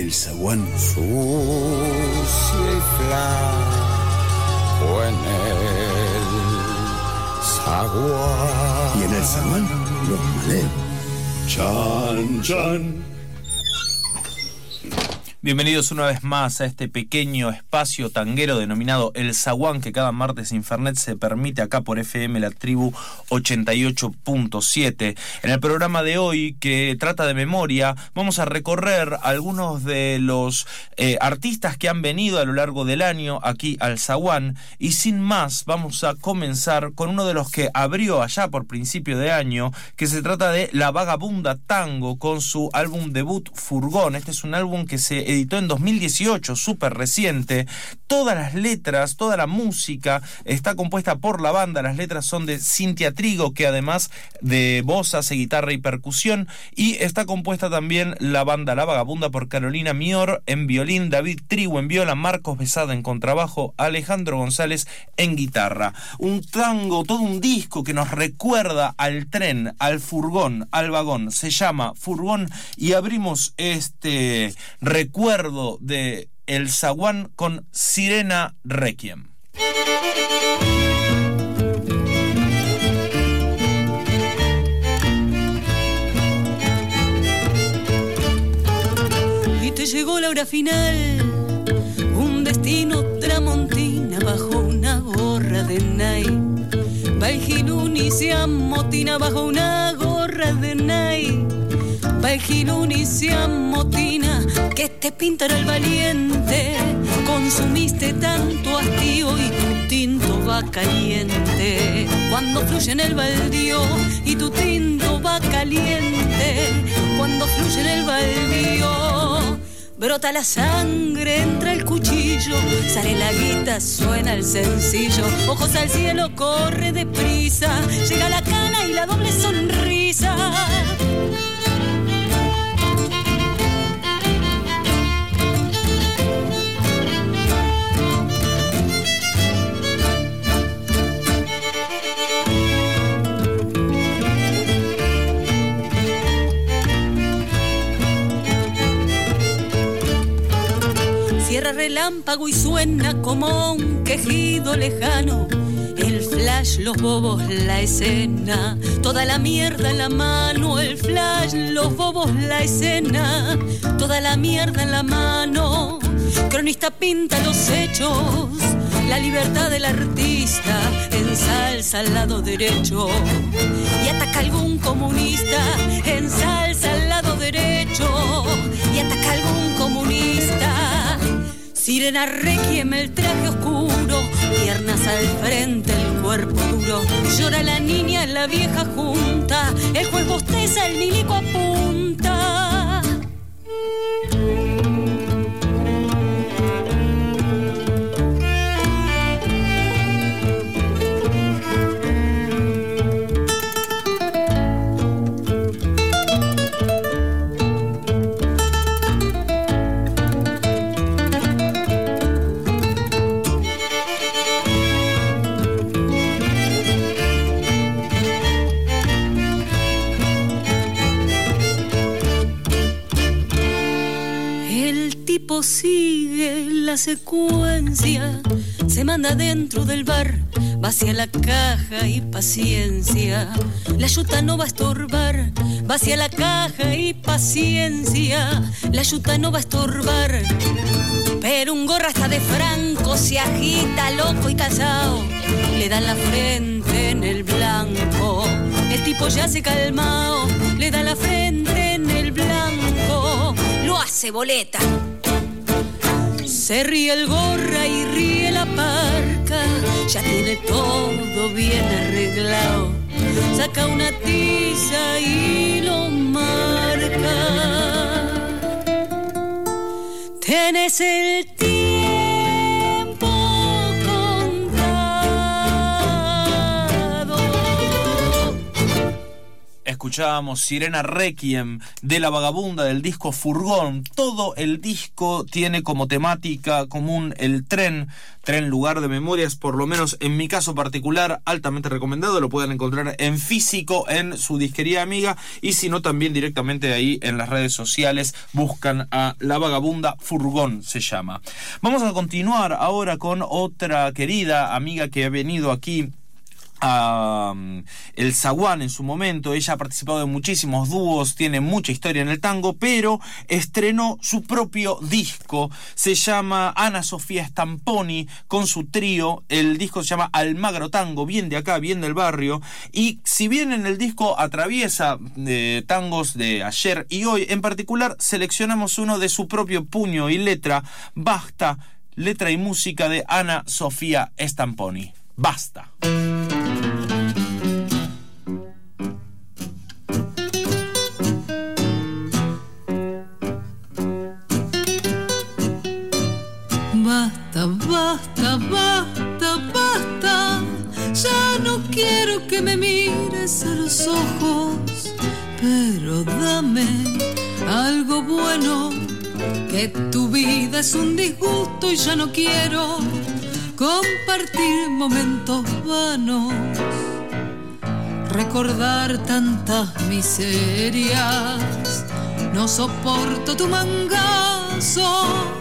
el zaguán. Sucia y flaco en el zaguán. Y en el zaguán, los maleos. Chan, chan. Bienvenidos una vez más a este pequeño espacio tanguero denominado El Zaguán que cada martes Infernet se permite acá por FM La Tribu 88.7. En el programa de hoy que trata de memoria vamos a recorrer algunos de los eh, artistas que han venido a lo largo del año aquí al Zaguán y sin más vamos a comenzar con uno de los que abrió allá por principio de año que se trata de La Vagabunda Tango con su álbum debut Furgón. Este es un álbum que se editó en 2018, súper reciente. Todas las letras, toda la música está compuesta por la banda. Las letras son de Cintia Trigo, que además de voz hace guitarra y percusión. Y está compuesta también la banda La Vagabunda por Carolina Mior en violín, David Trigo en viola, Marcos Besada en contrabajo, Alejandro González en guitarra. Un tango, todo un disco que nos recuerda al tren, al furgón, al vagón. Se llama Furgón y abrimos este recuerdo recuerdo de El Zaguán con Sirena Requiem. Y te llegó la hora final, un destino tramontina bajo una gorra de. Va el se amotina bajo una gorra de night y se que te pintará el valiente. Consumiste tanto hastío y tu tinto va caliente. Cuando fluye en el baldío y tu tinto va caliente. Cuando fluye en el baldío. Brota la sangre, entra el cuchillo, sale la guita, suena el sencillo, ojos al cielo, corre deprisa, llega la cana y la doble sonrisa. Relámpago y suena como un quejido lejano. El flash, los bobos, la escena, toda la mierda en la mano. El flash, los bobos, la escena, toda la mierda en la mano. Cronista pinta los hechos, la libertad del artista ensalza al lado derecho y ataca algún comunista, ensalza al lado derecho Sirena requiem el traje oscuro, piernas al frente, el cuerpo duro. Llora la niña, la vieja junta, el juez bosteza, el milico apunta. La secuencia, se manda dentro del bar, va hacia la caja y paciencia. La yuta no va a estorbar, va hacia la caja y paciencia. La yuta no va a estorbar. Pero un gorra está de franco, se agita loco y casado, le da la frente en el blanco. El tipo ya se calmao, le da la frente en el blanco, lo hace boleta se ríe el gorra y ríe la parca, ya tiene todo bien arreglado. Saca una tiza y lo marca. Tienes el escuchábamos Sirena Requiem de La Vagabunda del disco Furgón. Todo el disco tiene como temática común el tren, tren lugar de memorias, por lo menos en mi caso particular, altamente recomendado. Lo pueden encontrar en físico en su disquería amiga y si no también directamente ahí en las redes sociales buscan a La Vagabunda Furgón se llama. Vamos a continuar ahora con otra querida amiga que ha venido aquí el Zaguán en su momento. Ella ha participado en muchísimos dúos, tiene mucha historia en el tango, pero estrenó su propio disco. Se llama Ana Sofía Stamponi con su trío. El disco se llama Almagro Tango, bien de acá, bien del barrio. Y si bien en el disco atraviesa eh, tangos de ayer y hoy, en particular seleccionamos uno de su propio puño y letra, Basta, letra y música de Ana Sofía Stamponi. Basta. Basta, basta, basta. Ya no quiero que me mires a los ojos, pero dame algo bueno. Que tu vida es un disgusto y ya no quiero compartir momentos vanos, recordar tantas miserias. No soporto tu mangazo.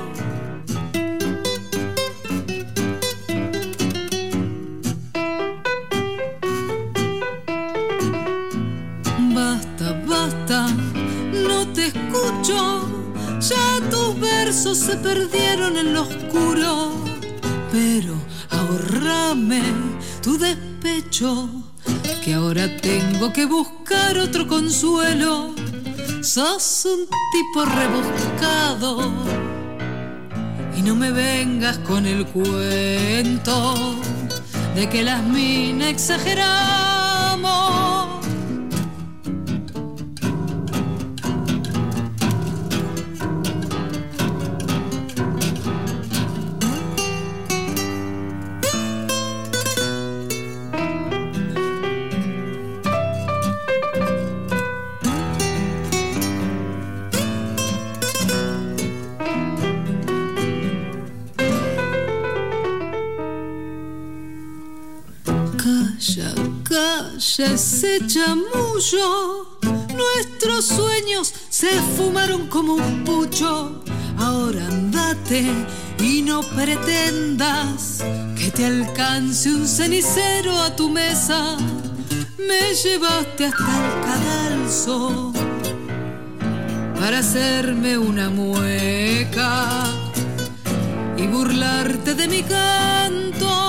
Se perdieron en lo oscuro pero ahorrame tu despecho, que ahora tengo que buscar otro consuelo. Sos un tipo rebuscado y no me vengas con el cuento de que las minas exageramos. Ese chamullo. Nuestros sueños se fumaron como un pucho. Ahora andate y no pretendas que te alcance un cenicero a tu mesa. Me llevaste hasta el cadalso para hacerme una mueca y burlarte de mi canto.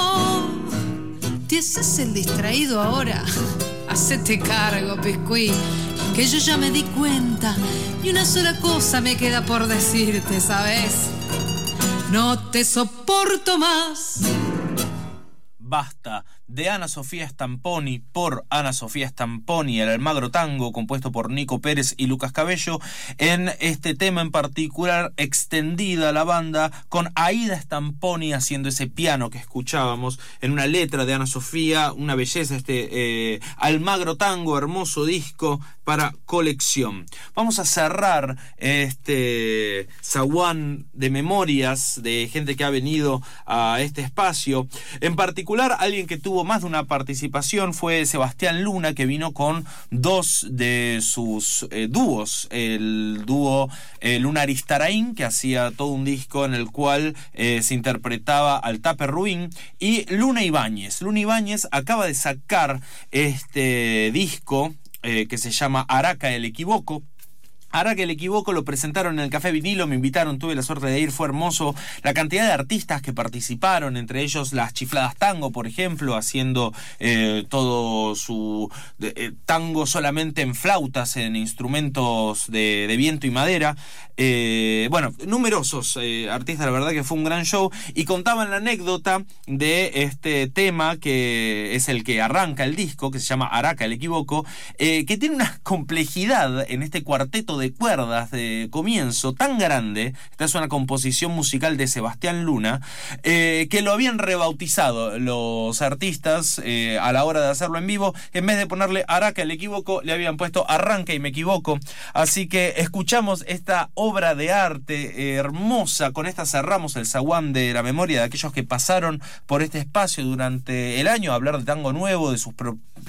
¿Ese es el distraído ahora? Hacete cargo, Piscuí, que yo ya me di cuenta y una sola cosa me queda por decirte, ¿sabes? No te soporto más. Basta de Ana Sofía Stamponi por Ana Sofía Stamponi, el Almagro Tango, compuesto por Nico Pérez y Lucas Cabello. En este tema en particular, extendida la banda con Aida Stamponi haciendo ese piano que escuchábamos en una letra de Ana Sofía, una belleza, este eh, Almagro Tango, hermoso disco para colección. Vamos a cerrar este zaguán de memorias de gente que ha venido a este espacio. En particular, alguien que tuvo más de una participación fue Sebastián Luna, que vino con dos de sus eh, dúos. El dúo eh, Luna Aristarain, que hacía todo un disco en el cual eh, se interpretaba al Tape Ruin, y Luna Ibáñez. Luna Ibáñez acaba de sacar este disco que se llama Araca el Equivoco Ahora que el equivoco lo presentaron en el Café Vinilo, me invitaron, tuve la suerte de ir, fue hermoso. La cantidad de artistas que participaron, entre ellos las chifladas tango, por ejemplo, haciendo eh, todo su eh, tango solamente en flautas, en instrumentos de, viento y madera. Eh, bueno, numerosos artistas, la verdad que fue un gran show. Y contaban la anécdota de este tema que es el que arranca el disco, que se llama Araca el equivoco, que tiene una complejidad en este cuarteto cuerdas de comienzo tan grande, esta es una composición musical de Sebastián Luna, eh, que lo habían rebautizado los artistas eh, a la hora de hacerlo en vivo, en vez de ponerle Araca el equivoco, le habían puesto Arranca y me equivoco, así que escuchamos esta obra de arte hermosa, con esta cerramos el zaguán de la memoria de aquellos que pasaron por este espacio durante el año, a hablar de tango nuevo, de sus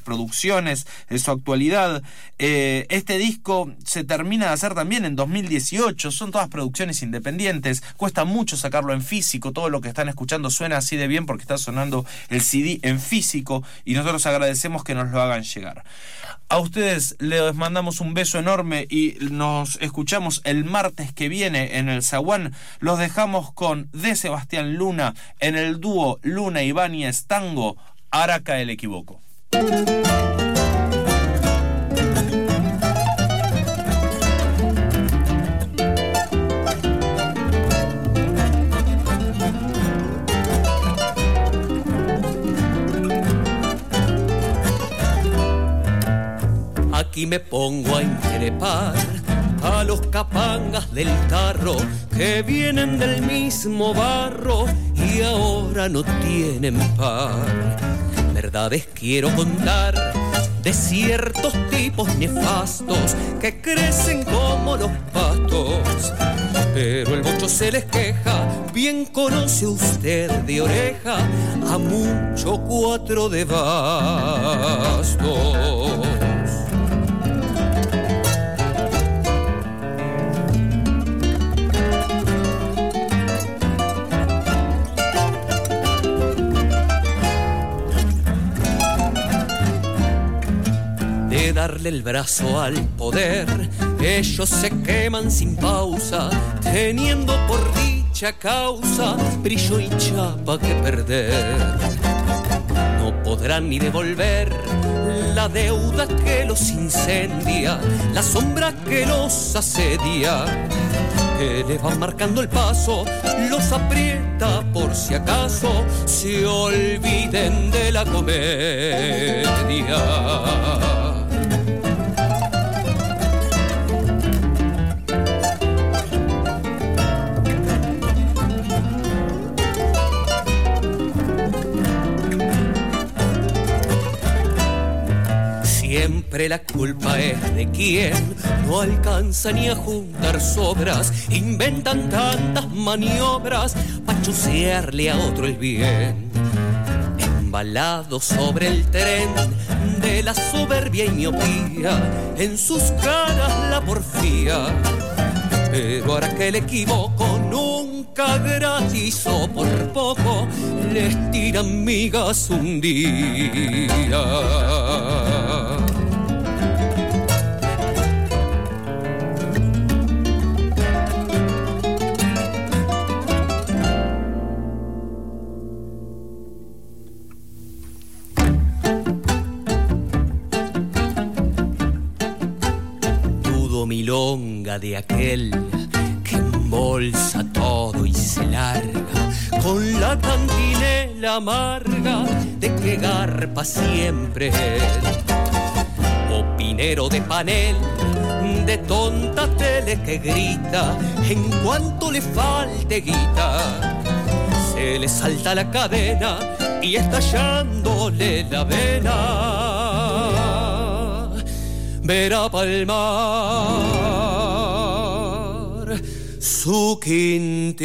producciones, de su actualidad. Eh, este disco se termina de hacer también en 2018, son todas producciones independientes, cuesta mucho sacarlo en físico, todo lo que están escuchando suena así de bien porque está sonando el CD en físico y nosotros agradecemos que nos lo hagan llegar. A ustedes les mandamos un beso enorme y nos escuchamos el martes que viene en el Zaguán. Los dejamos con de Sebastián Luna en el dúo Luna Ibáñez Tango, Araca el Equivoco. Aquí me pongo a increpar a los capangas del tarro que vienen del mismo barro y ahora no tienen par. Quiero contar de ciertos tipos nefastos que crecen como los pastos. Pero el bocho se les queja, bien conoce usted de oreja a mucho cuatro de bastos. El brazo al poder. Ellos se queman sin pausa, teniendo por dicha causa brillo y chapa que perder. No podrán ni devolver la deuda que los incendia, la sombra que los asedia. Que les va marcando el paso, los aprieta por si acaso se olviden de la comedia. Siempre la culpa es de quien no alcanza ni a juntar sobras, inventan tantas maniobras para chusearle a otro el bien. Embalado sobre el tren de la soberbia y miopía, en sus caras la porfía. Pero ahora que el equivoco nunca gratis o por poco les tiran migas un día. De aquel que embolsa todo y se larga con la cantinela amarga de que garpa siempre. Opinero de panel, de tonta tele que grita en cuanto le falte guita. Se le salta la cadena y estallándole la vena. Verá palmar su quintita.